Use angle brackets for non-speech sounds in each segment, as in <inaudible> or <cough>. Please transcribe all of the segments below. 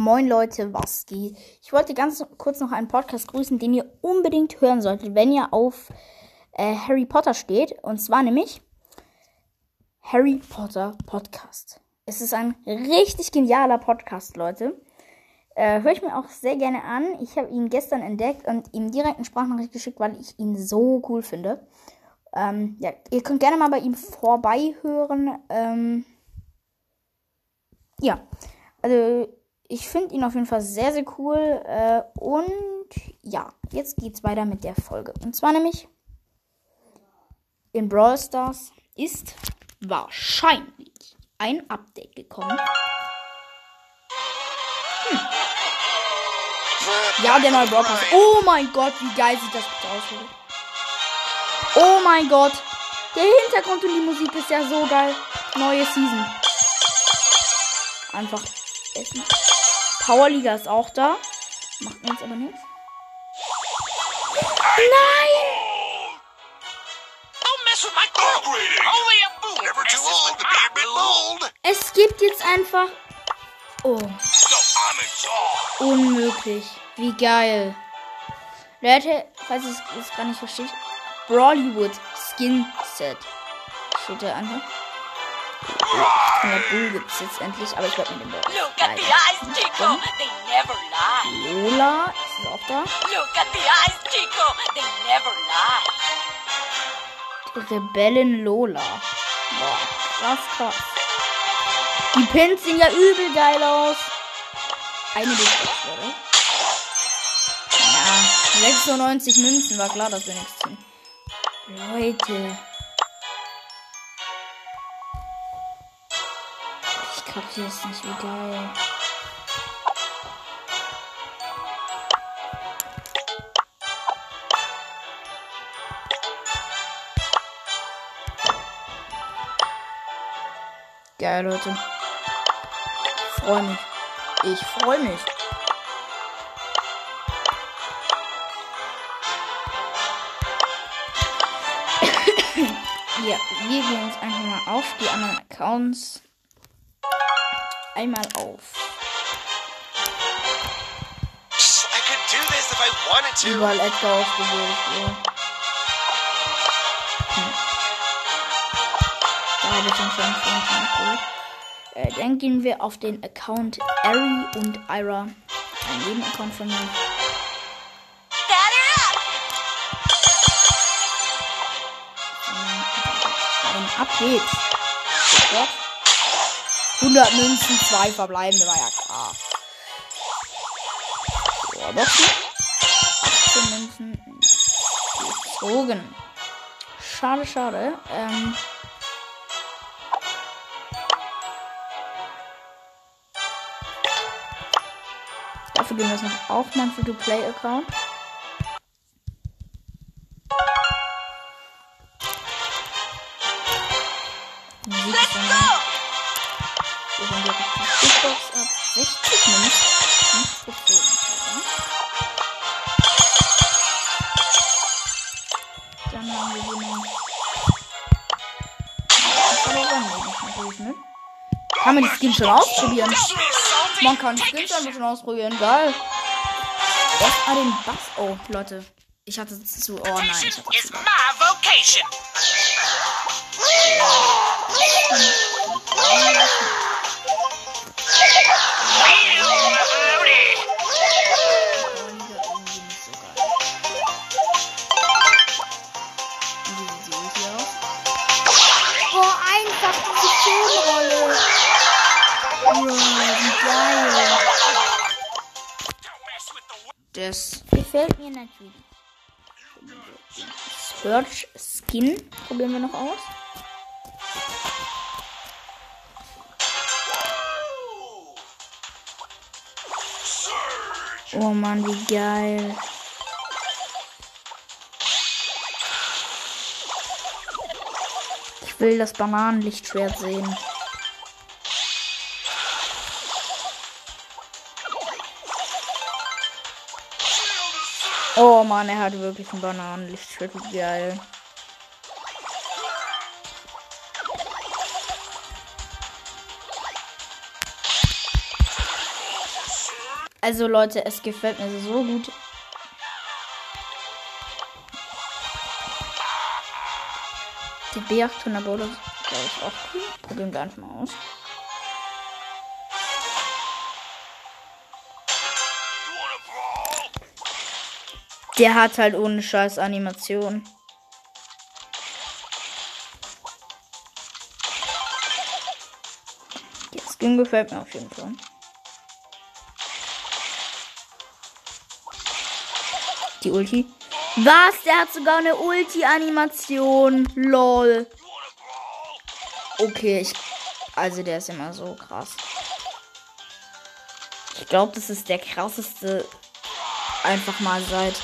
Moin Leute, was geht? Ich wollte ganz kurz noch einen Podcast grüßen, den ihr unbedingt hören solltet, wenn ihr auf äh, Harry Potter steht. Und zwar nämlich Harry Potter Podcast. Es ist ein richtig genialer Podcast, Leute. Äh, Höre ich mir auch sehr gerne an. Ich habe ihn gestern entdeckt und ihm direkt eine Sprachnachricht geschickt, weil ich ihn so cool finde. Ähm, ja, ihr könnt gerne mal bei ihm vorbeihören. Ähm, ja, also ich finde ihn auf jeden Fall sehr, sehr cool. Äh, und ja, jetzt geht's weiter mit der Folge. Und zwar nämlich in Brawl Stars ist wahrscheinlich ein Update gekommen. Hm. Ja, der neue Brawl. Oh mein Gott, wie geil sieht das bitte aus. Oh mein Gott. Der Hintergrund und die Musik ist ja so geil. Neue Season. Einfach essen. Powerliga ist auch da. Macht mir jetzt aber nichts. Nein! Es gibt jetzt einfach. Oh. Unmöglich. Wie geil. Leute, falls ihr es gar nicht versteht. Brawlywood Skin Set. Steht da an. Der Bull gibt es jetzt endlich, aber ich werde mit dem Ball. Look at the eyes, Chico. They never lie. Lola ist auch da. Look at the eyes, Chico. They never lie. Die Rebellin Lola. Boah, krass, krass. Die Pins sehen ja übel geil aus. Eine sechs, oder? Ja, 96 Münzen, war klar, dass wir nichts ziehen. Leute. Es nicht, wie geil. Geil, Leute. Ich freue mich. Ich freue mich. <coughs> ja, wir gehen jetzt einfach mal auf die anderen Accounts. Einmal auf. I could do this if I wanted to. Überall Edgar ausgewählt. Ja. Hm. Da habe ich ihn schon schon cool. Äh, dann gehen wir auf den Account Ari und Ira. Ein Nebenaccount von mir. Dann ab geht's. Sofort. 100 Münzen, zwei verbleibende, war ja klar. Ja, Boxen. 18 Münzen. Gezogen. Schade, schade. Ähm. Dafür gehen wir jetzt noch auf mein Free-to-Play-Account. 60 Münzen. Nicht gezogen. oder? Dann haben wir hier noch. Aber auch nicht, natürlich, ne? Kann man die Skins schon ausprobieren? Man kann die Skins einfach schon ausprobieren. Geil. Erstmal den Bass. Oh, Leute. Ich hatte zu. Oh nein. Ich hatte zu. Das gefällt mir natürlich. Search Skin probieren wir noch aus. Oh Mann, wie geil. Ich will das Bananenlichtschwert sehen. Oh Mann, er hat wirklich ein Bananenlichtschwert. Geil. Also Leute, es gefällt mir so gut. Die B800 Bowler ich auch cool. Probieren wir einfach mal aus. Der hat halt ohne Scheiß Animation. Der Skin gefällt mir auf jeden Fall. Die Ulti. Was? Der hat sogar eine Ulti-Animation. Lol. Okay, ich. Also der ist immer so krass. Ich glaube, das ist der krasseste. Einfach mal seit.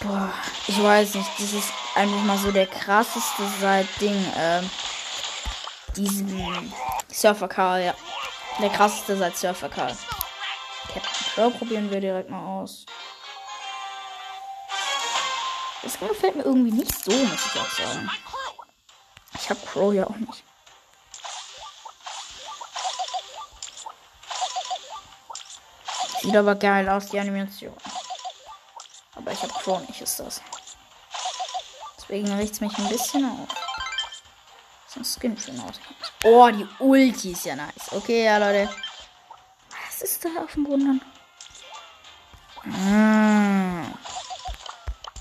Boah, ich weiß nicht. Das ist einfach mal so der krasseste seit Ding. Ähm, diesem Surfer Karl, ja. Der krasseste seit Surfer Karl. Captain Crow probieren wir direkt mal aus. Das gefällt mir irgendwie nicht so, muss ich auch sagen. Ich hab Crow ja auch nicht. Sieht aber geil aus, die Animation. Aber ich hab Crow nicht, ist das. Deswegen riecht's mich ein bisschen auf. So ein Skin schön aus. Oh, die Ulti ist ja nice. Okay, ja, Leute. Was ist da auf dem Boden dann?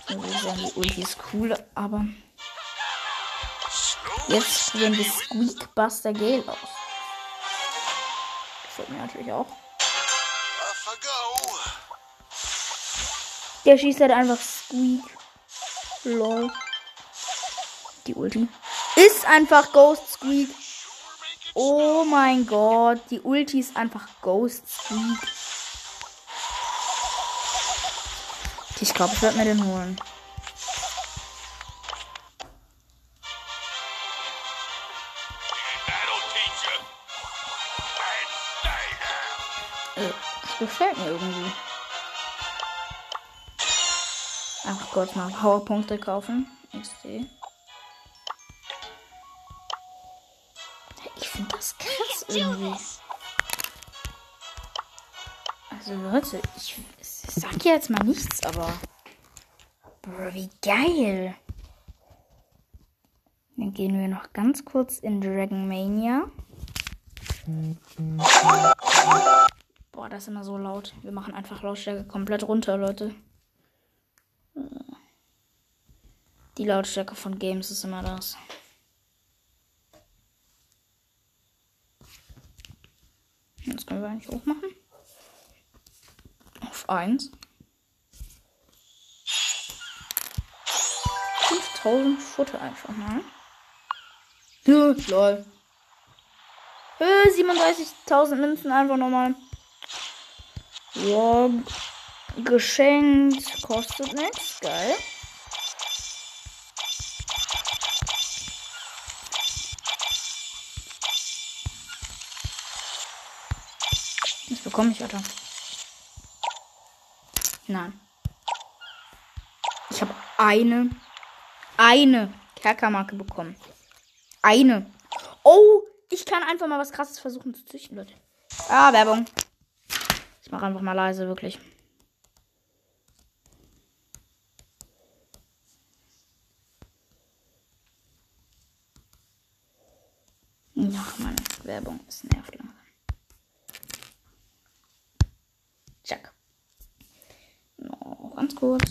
Ich würde sagen, die Ulti ist cool, aber. Jetzt probieren wir Squeakbuster Gale aus. Gefällt mir natürlich auch. Der schießt halt einfach Squeak. Lol. Die Ulti. Ist einfach Ghost Squeak. Oh mein Gott. Die Ulti ist einfach Ghost Squeak. Ich glaube, ich werde mir den holen. Äh, Das gefällt mir irgendwie. Ach Gott, mal Powerpunkte kaufen. XD. Ich finde das krass irgendwie. Also Leute, ich, ich sag ja jetzt mal nichts, aber. Bro, wie geil. Dann gehen wir noch ganz kurz in Dragon Mania. Boah, das ist immer so laut. Wir machen einfach Lautstärke komplett runter, Leute. Die Lautstärke von Games ist immer das. Jetzt können wir eigentlich hochmachen. Auf 1. 5000 Futter einfach mal. Ja, lol. Äh, 37.000 Münzen einfach nochmal. Ja, geschenkt. Kostet nichts. Geil. Was bekomme ich, Alter? Nein. Ich habe eine, eine Kerkermarke bekommen. Eine. Oh, ich kann einfach mal was krasses versuchen zu züchten, Leute. Ah, Werbung. Ich mache einfach mal leise, wirklich. Ach, Mann, Werbung ist nervt langsam. Check. Noch ganz kurz.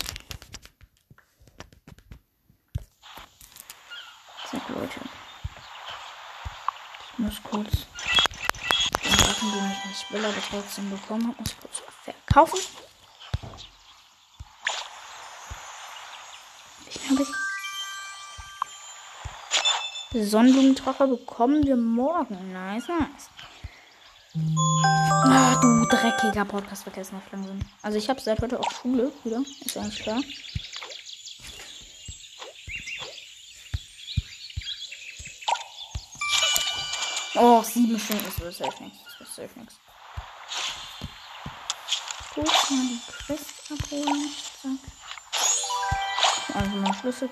Zack, Leute. Ich muss kurz den Sachen, die ich nicht will, aber trotzdem bekommen habe, muss ich kurz verkaufen. Ich habe ich. Sonnenblumentrocker bekommen wir morgen. Nice, nice. Ah, du dreckiger Podcast vergessen auf langsam. Also ich habe seit heute auch Schule wieder. Ist eigentlich klar. Oh, sieben Stunden ist das safe nichts. Das ist safe nichts. Gut, mal die Quest abholen. Zack. Also mal Schlüssel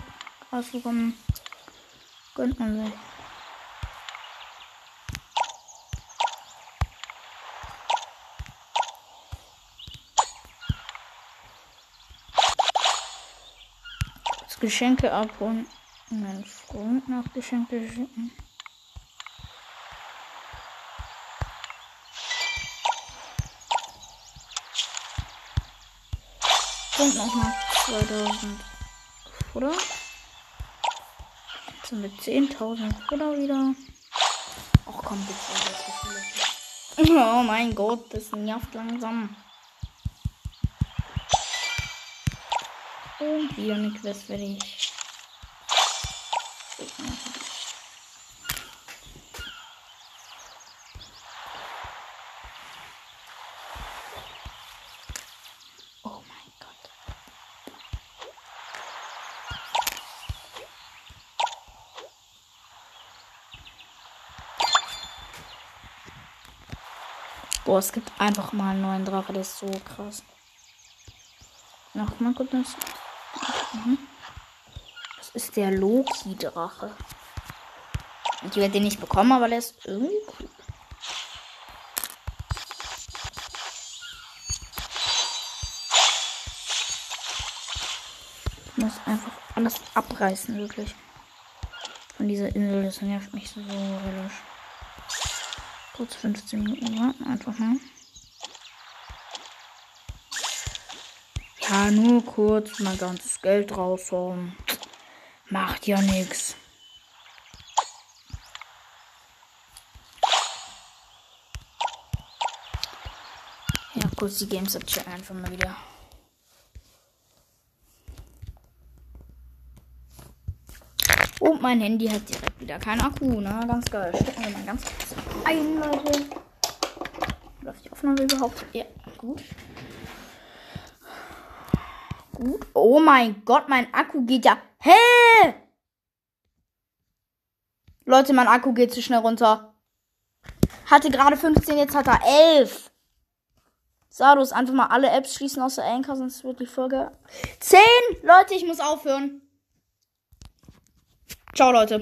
rausbekommen. Gönnt man sich. Das Geschenke ab und Meinen Freund noch Geschenke schicken. Und nochmal 2000. Oder? Sind wir 10.000 Futter wieder. Ach komm, bitte. <laughs> Oh mein Gott, das nervt langsam. Und wieder eine Quest fertig. Boah, es gibt einfach mal einen neuen Drache, das ist so krass. Noch mal kurz. Das Mhm. Das ist der Loki-Drache. Ich werde den nicht bekommen, aber der ist irgendwie cool. Ich muss einfach alles abreißen, wirklich. Von dieser Insel, das nervt mich so relativ. Kurz 15 Minuten warten, einfach mal. Ja, nur kurz mein ganzes Geld raushauen. Macht ja nichts. Ja, kurz die Games checken einfach mal wieder. Und mein Handy hat direkt wieder keinen Akku, ne? Ganz geil. Stecken wir mal ganz kurz ein, Leute. Läuft die Aufnahme überhaupt? Ja, gut. Gut. Oh mein Gott, mein Akku geht ja. Hä? Leute, mein Akku geht zu schnell runter. Hatte gerade 15, jetzt hat er 11. Sadus, einfach mal alle Apps schließen außer Anchor, sonst wird die Folge. 10! Leute, ich muss aufhören. Ciao, Leute.